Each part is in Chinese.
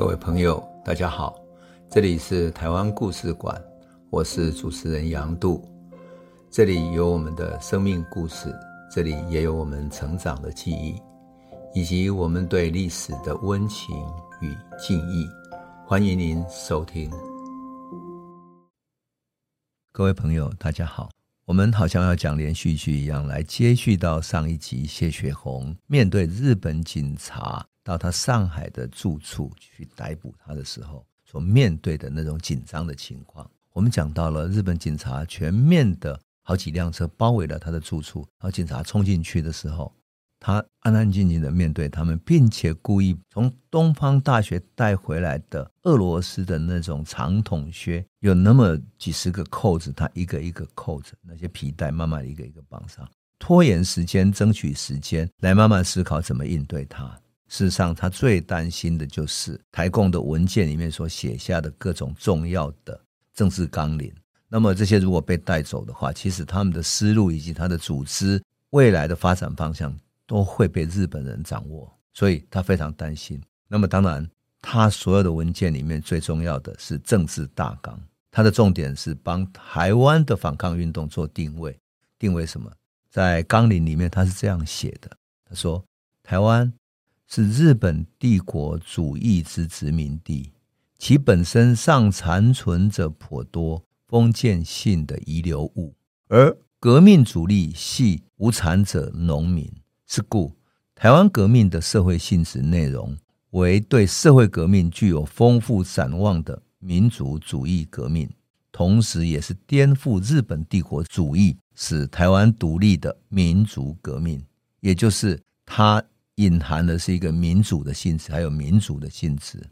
各位朋友，大家好，这里是台湾故事馆，我是主持人杨度，这里有我们的生命故事，这里也有我们成长的记忆，以及我们对历史的温情与敬意。欢迎您收听。各位朋友，大家好，我们好像要讲连续剧一样，来接续到上一集谢雪红面对日本警察。到他上海的住处去逮捕他的时候，所面对的那种紧张的情况，我们讲到了日本警察全面的好几辆车包围了他的住处，然后警察冲进去的时候，他安安静静的面对他们，并且故意从东方大学带回来的俄罗斯的那种长筒靴，有那么几十个扣子，他一个一个扣着那些皮带，慢慢一个一个绑上，拖延时间，争取时间，来慢慢思考怎么应对他。事实上，他最担心的就是台共的文件里面所写下的各种重要的政治纲领。那么这些如果被带走的话，其实他们的思路以及他的组织未来的发展方向都会被日本人掌握，所以他非常担心。那么当然，他所有的文件里面最重要的是政治大纲，他的重点是帮台湾的反抗运动做定位。定位什么？在纲领里面他是这样写的：他说，台湾。是日本帝国主义之殖民地，其本身尚残存着颇多封建性的遗留物，而革命主力系无产者农民。是故，台湾革命的社会性质内容为对社会革命具有丰富展望的民族主义革命，同时也是颠覆日本帝国主义、使台湾独立的民族革命，也就是他。隐含的是一个民主的性质，还有民主的性质。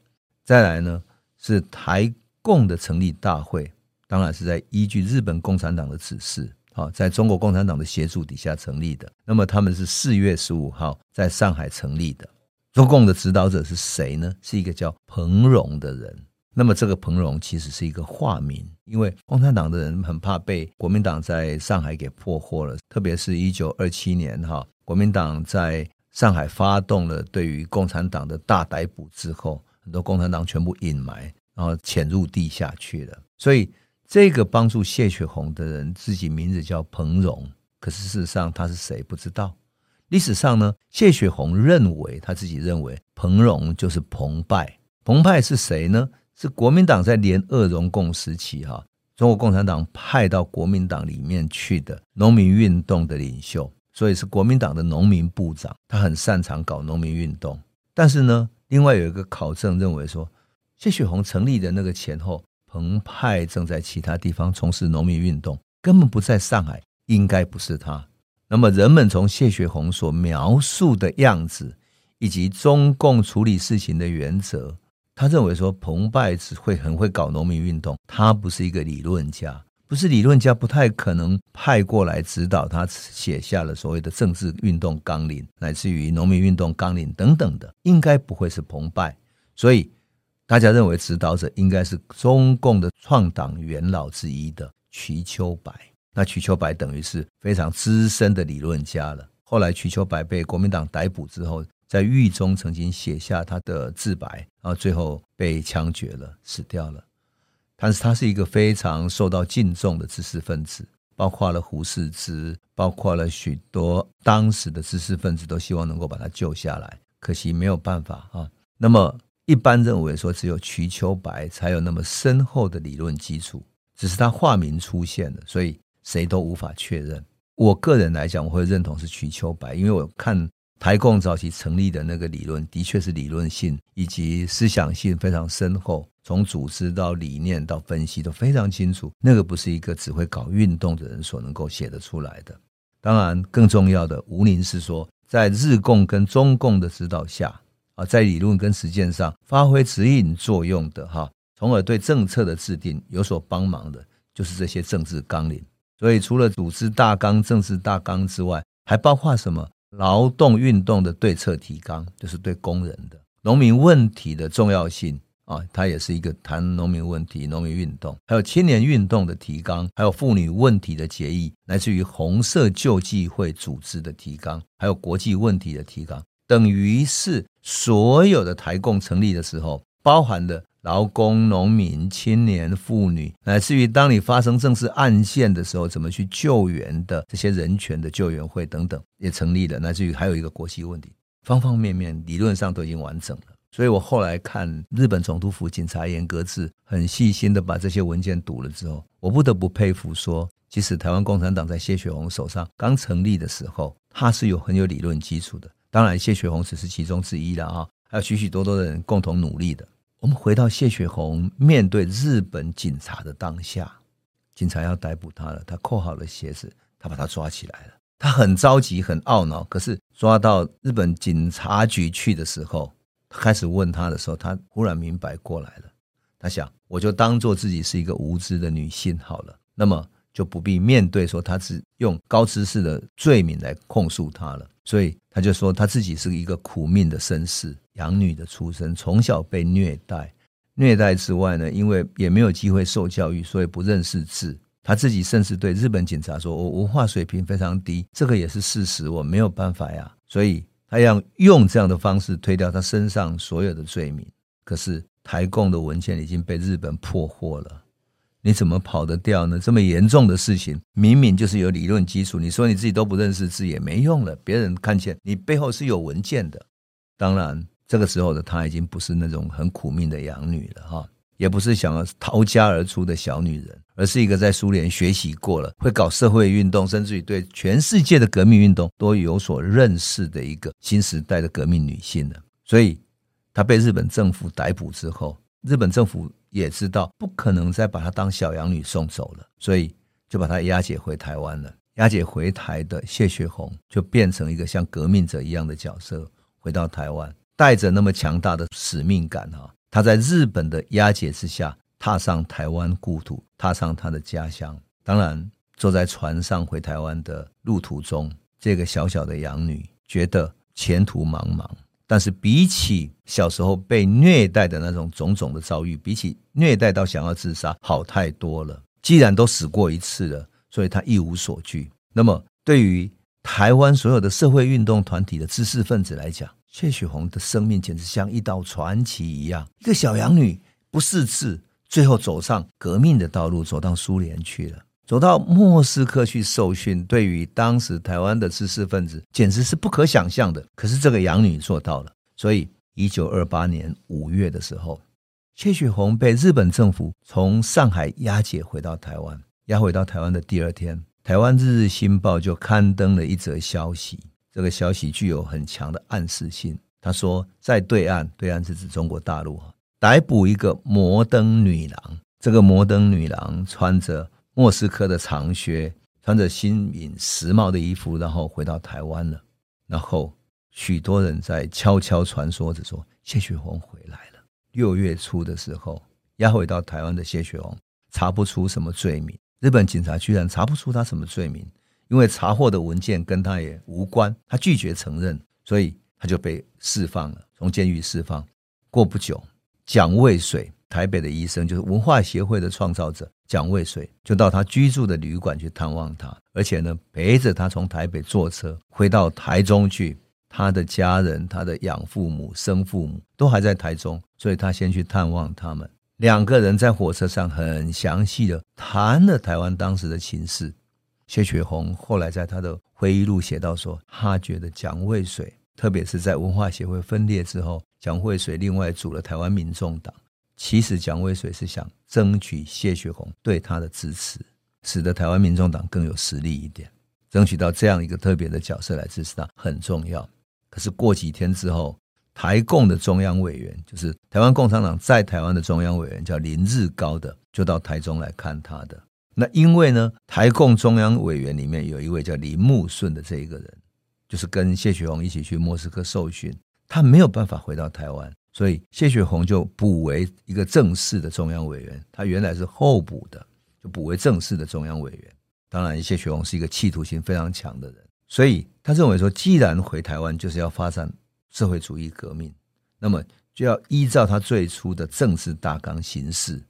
再来呢，是台共的成立大会，当然是在依据日本共产党的指示，好，在中国共产党的协助底下成立的。那么他们是四月十五号在上海成立的。中共的指导者是谁呢？是一个叫彭荣的人。那么这个彭荣其实是一个化名，因为共产党的人很怕被国民党在上海给破获了，特别是一九二七年哈，国民党在。上海发动了对于共产党的大逮捕之后，很多共产党全部隐埋，然后潜入地下去了。所以，这个帮助谢雪红的人，自己名字叫彭荣，可是事实上他是谁不知道。历史上呢，谢雪红认为他自己认为彭荣就是彭湃。彭湃是谁呢？是国民党在联俄容共时期哈，中国共产党派到国民党里面去的农民运动的领袖。所以是国民党的农民部长，他很擅长搞农民运动。但是呢，另外有一个考证认为说，谢雪红成立的那个前后，彭湃正在其他地方从事农民运动，根本不在上海，应该不是他。那么人们从谢雪红所描述的样子，以及中共处理事情的原则，他认为说彭湃只会很会搞农民运动，他不是一个理论家。不是理论家，不太可能派过来指导他写下了所谓的政治运动纲领，乃至于农民运动纲领等等的，应该不会是彭湃。所以大家认为指导者应该是中共的创党元老之一的瞿秋白。那瞿秋白等于是非常资深的理论家了。后来瞿秋白被国民党逮捕之后，在狱中曾经写下他的自白，然后最后被枪决了，死掉了。但是他是一个非常受到敬重的知识分子，包括了胡适之，包括了许多当时的知识分子都希望能够把他救下来，可惜没有办法啊。那么一般认为说，只有瞿秋白才有那么深厚的理论基础，只是他化名出现了，所以谁都无法确认。我个人来讲，我会认同是瞿秋白，因为我看。台共早期成立的那个理论，的确是理论性以及思想性非常深厚，从组织到理念到分析都非常清楚。那个不是一个只会搞运动的人所能够写得出来的。当然，更重要的，吴宁是说，在日共跟中共的指导下啊，在理论跟实践上发挥指引作用的哈，从而对政策的制定有所帮忙的，就是这些政治纲领。所以，除了组织大纲、政治大纲之外，还包括什么？劳动运动的对策提纲，就是对工人的农民问题的重要性啊，它也是一个谈农民问题、农民运动，还有青年运动的提纲，还有妇女问题的决议，来自于红色救济会组织的提纲，还有国际问题的提纲，等于是所有的台共成立的时候，包含的劳工、农民、青年、妇女，乃至于当你发生政治案件的时候，怎么去救援的这些人权的救援会等等也成立了，乃至于还有一个国际问题，方方面面理论上都已经完整了。所以我后来看日本总督府警察严格制，很细心的把这些文件读了之后，我不得不佩服说，即使台湾共产党在谢雪红手上刚成立的时候，他是有很有理论基础的。当然，谢雪红只是其中之一了啊，还有许许多多的人共同努力的。我们回到谢雪红面对日本警察的当下，警察要逮捕他了，他扣好了鞋子，他把他抓起来了，他很着急，很懊恼。可是抓到日本警察局去的时候，开始问他的时候，他忽然明白过来了。他想，我就当做自己是一个无知的女性好了，那么就不必面对说他是用高知识的罪名来控诉他了。所以他就说他自己是一个苦命的绅士，养女的出身，从小被虐待。虐待之外呢，因为也没有机会受教育，所以不认识字。他自己甚至对日本警察说：“我文化水平非常低，这个也是事实，我没有办法呀。”所以。他要用这样的方式推掉他身上所有的罪名，可是台共的文件已经被日本破获了，你怎么跑得掉呢？这么严重的事情，明明就是有理论基础，你说你自己都不认识字也没用了，别人看见你背后是有文件的。当然，这个时候的她已经不是那种很苦命的养女了，哈。也不是想要逃家而出的小女人，而是一个在苏联学习过了，会搞社会运动，甚至于对全世界的革命运动都有所认识的一个新时代的革命女性了。所以，她被日本政府逮捕之后，日本政府也知道不可能再把她当小养女送走了，所以就把她押解回台湾了。押解回台的谢雪红就变成一个像革命者一样的角色，回到台湾，带着那么强大的使命感啊。他在日本的押解之下，踏上台湾故土，踏上他的家乡。当然，坐在船上回台湾的路途中，这个小小的养女觉得前途茫茫。但是，比起小时候被虐待的那种种种的遭遇，比起虐待到想要自杀，好太多了。既然都死过一次了，所以他一无所惧。那么，对于台湾所有的社会运动团体的知识分子来讲，谢雪红的生命简直像一道传奇一样，一个小养女不识字，最后走上革命的道路，走到苏联去了，走到莫斯科去受训。对于当时台湾的知识分子，简直是不可想象的。可是这个养女做到了。所以，一九二八年五月的时候，谢雪红被日本政府从上海押解回到台湾。押回到台湾的第二天，台湾日日新报就刊登了一则消息。这个消息具有很强的暗示性。他说，在对岸，对岸是指中国大陆，逮捕一个摩登女郎。这个摩登女郎穿着莫斯科的长靴，穿着新颖时髦的衣服，然后回到台湾了。然后许多人在悄悄传说着说，谢雪红回来了。六月初的时候，押回到台湾的谢雪红查不出什么罪名，日本警察居然查不出他什么罪名。因为查获的文件跟他也无关，他拒绝承认，所以他就被释放了，从监狱释放。过不久，蒋渭水，台北的医生，就是文化协会的创造者蒋渭水，就到他居住的旅馆去探望他，而且呢，陪着他从台北坐车回到台中去。他的家人、他的养父母、生父母都还在台中，所以他先去探望他们。两个人在火车上很详细的谈了台湾当时的情势。谢雪红后来在他的回忆录写到说，他觉得蒋渭水，特别是在文化协会分裂之后，蒋渭水另外组了台湾民众党。其实蒋渭水是想争取谢雪红对他的支持，使得台湾民众党更有实力一点，争取到这样一个特别的角色来支持他很重要。可是过几天之后，台共的中央委员，就是台湾共产党在台湾的中央委员，叫林日高的，就到台中来看他的。那因为呢，台共中央委员里面有一位叫林木顺的这一个人，就是跟谢雪红一起去莫斯科受训，他没有办法回到台湾，所以谢雪红就补为一个正式的中央委员。他原来是候补的，就补为正式的中央委员。当然，谢雪红是一个企图心非常强的人，所以他认为说，既然回台湾就是要发展社会主义革命，那么就要依照他最初的政治大纲行事。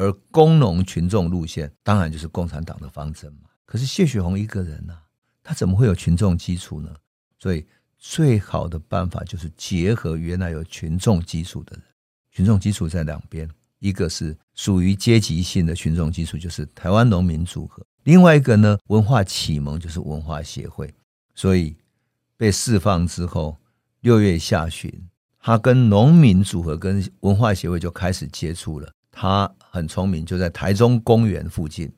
而工农群众路线当然就是共产党的方针嘛。可是谢雪红一个人呢、啊，他怎么会有群众基础呢？所以最好的办法就是结合原来有群众基础的人，群众基础在两边，一个是属于阶级性的群众基础，就是台湾农民组合；另外一个呢，文化启蒙就是文化协会。所以被释放之后，六月下旬，他跟农民组合跟文化协会就开始接触了。他很聪明，就在台中公园附近，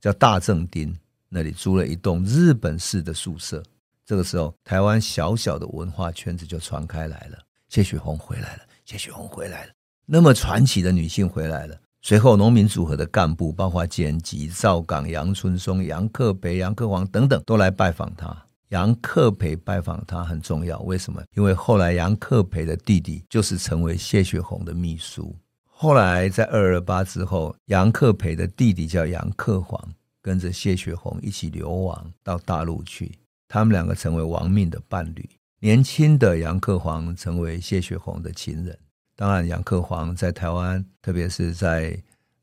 叫大正町那里租了一栋日本式的宿舍。这个时候，台湾小小的文化圈子就传开来了。谢雪红回来了，谢雪红回来了。那么传奇的女性回来了。随后，农民组合的干部，包括简吉、赵港、杨春松、杨克培、杨克煌等等，都来拜访他。杨克培拜访他很重要，为什么？因为后来杨克培的弟弟就是成为谢雪红的秘书。后来在二二八之后，杨克培的弟弟叫杨克煌，跟着谢雪红一起流亡到大陆去。他们两个成为亡命的伴侣。年轻的杨克煌成为谢雪红的情人。当然，杨克煌在台湾，特别是在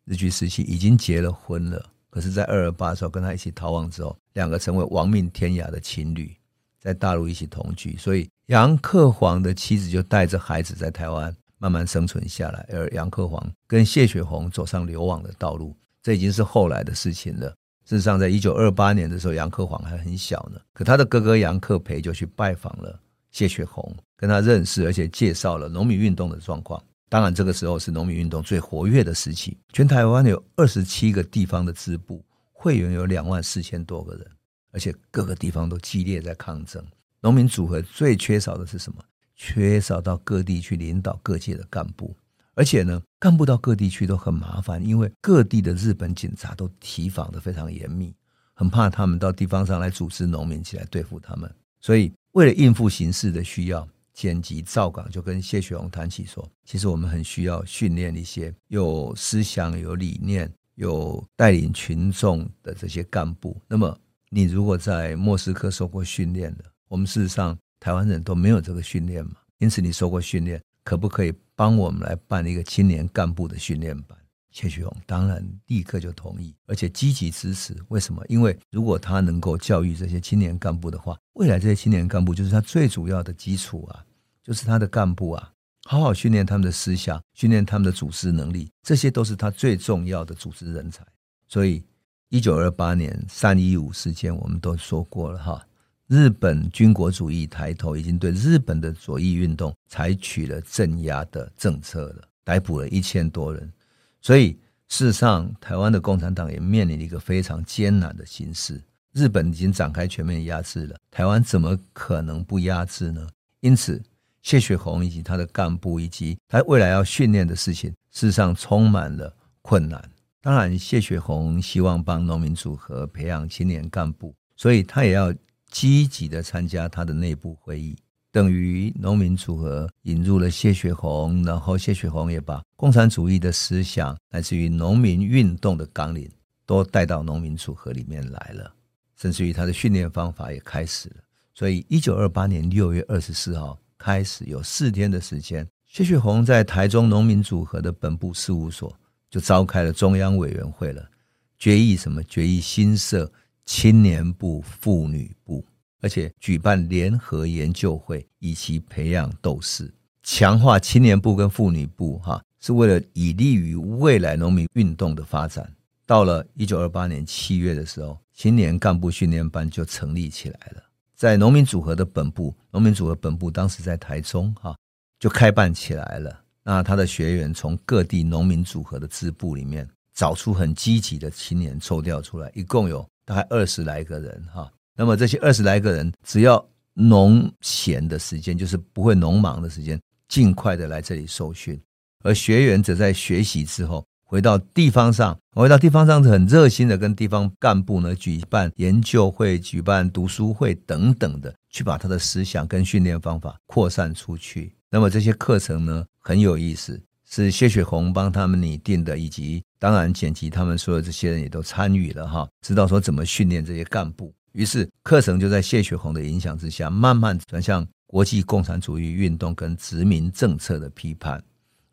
日据时期，已经结了婚了。可是，在二二八的时候，跟他一起逃亡之后，两个成为亡命天涯的情侣，在大陆一起同居。所以，杨克煌的妻子就带着孩子在台湾慢慢生存下来，而杨克煌跟谢雪红走上流亡的道路，这已经是后来的事情了。事实上，在一九二八年的时候，杨克煌还很小呢，可他的哥哥杨克培就去拜访了。谢雪红跟他认识，而且介绍了农民运动的状况。当然，这个时候是农民运动最活跃的时期。全台湾有二十七个地方的支部，会员有两万四千多个人，而且各个地方都激烈在抗争。农民组合最缺少的是什么？缺少到各地去领导各界的干部，而且呢，干部到各地去都很麻烦，因为各地的日本警察都提防的非常严密，很怕他们到地方上来组织农民起来对付他们，所以。为了应付形势的需要，剪辑赵港就跟谢雪红谈起说：“其实我们很需要训练一些有思想、有理念、有带领群众的这些干部。那么，你如果在莫斯科受过训练的，我们事实上台湾人都没有这个训练嘛。因此，你受过训练，可不可以帮我们来办一个青年干部的训练班？”谢雪红当然立刻就同意，而且积极支持。为什么？因为如果他能够教育这些青年干部的话，未来这些青年干部就是他最主要的基础啊，就是他的干部啊，好好训练他们的思想，训练他们的组织能力，这些都是他最重要的组织人才。所以，一九二八年三一五事件，我们都说过了哈，日本军国主义抬头，已经对日本的左翼运动采取了镇压的政策了，逮捕了一千多人。所以，事实上，台湾的共产党也面临了一个非常艰难的形势。日本已经展开全面压制了，台湾怎么可能不压制呢？因此，谢雪红以及他的干部以及他未来要训练的事情，事实上充满了困难。当然，谢雪红希望帮农民组合培养青年干部，所以他也要积极的参加他的内部会议。等于农民组合引入了谢雪红，然后谢雪红也把共产主义的思想，来自于农民运动的纲领，都带到农民组合里面来了，甚至于他的训练方法也开始了。所以，一九二八年六月二十四号开始，有四天的时间，谢雪红在台中农民组合的本部事务所就召开了中央委员会了，决议什么？决议新设青年部、妇女部。而且举办联合研究会，以及培养斗士，强化青年部跟妇女部，哈，是为了以利于未来农民运动的发展。到了一九二八年七月的时候，青年干部训练班就成立起来了，在农民组合的本部，农民组合本部当时在台中，哈，就开办起来了。那他的学员从各地农民组合的支部里面找出很积极的青年抽调出来，一共有大概二十来个人，哈。那么这些二十来个人，只要农闲的时间，就是不会农忙的时间，尽快的来这里受训。而学员则在学习之后，回到地方上，回到地方上很热心的跟地方干部呢举办研究会、举办读书会等等的，去把他的思想跟训练方法扩散出去。那么这些课程呢很有意思，是谢雪红帮他们拟定的，以及当然剪辑他们所有这些人也都参与了哈，知道说怎么训练这些干部。于是课程就在谢雪红的影响之下，慢慢转向国际共产主义运动跟殖民政策的批判。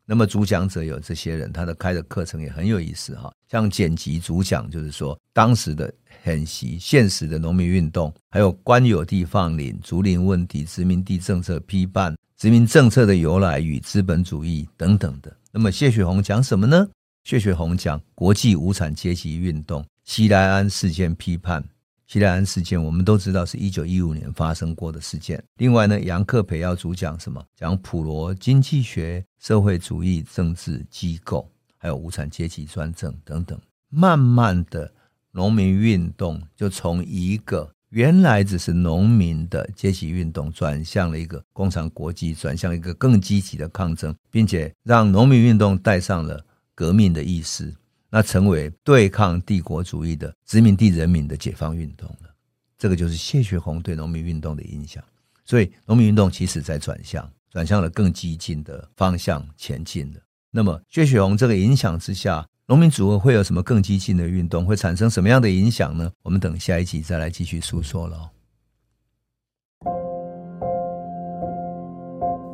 那么主讲者有这些人，他的开的课程也很有意思哈。像剪辑主讲，就是说当时的很习现实的农民运动，还有官有地放领、竹林问题、殖民地政策批判、殖民政策的由来与资本主义等等的。那么谢雪红讲什么呢？谢雪红讲国际无产阶级运动、西来安事件批判。西来安事件我们都知道是一九一五年发生过的事件。另外呢，杨克培要主讲什么？讲普罗经济学、社会主义政治机构，还有无产阶级专政等等。慢慢的，农民运动就从一个原来只是农民的阶级运动，转向了一个工厂国际，转向一个更积极的抗争，并且让农民运动带上了。革命的意思，那成为对抗帝国主义的殖民地人民的解放运动了。这个就是谢雪红对农民运动的影响。所以，农民运动其实在转向，转向了更激进的方向前进了。那么，谢雪红这个影响之下，农民组合会有什么更激进的运动？会产生什么样的影响呢？我们等下一集再来继续诉说喽。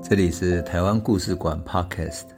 这里是台湾故事馆 Podcast。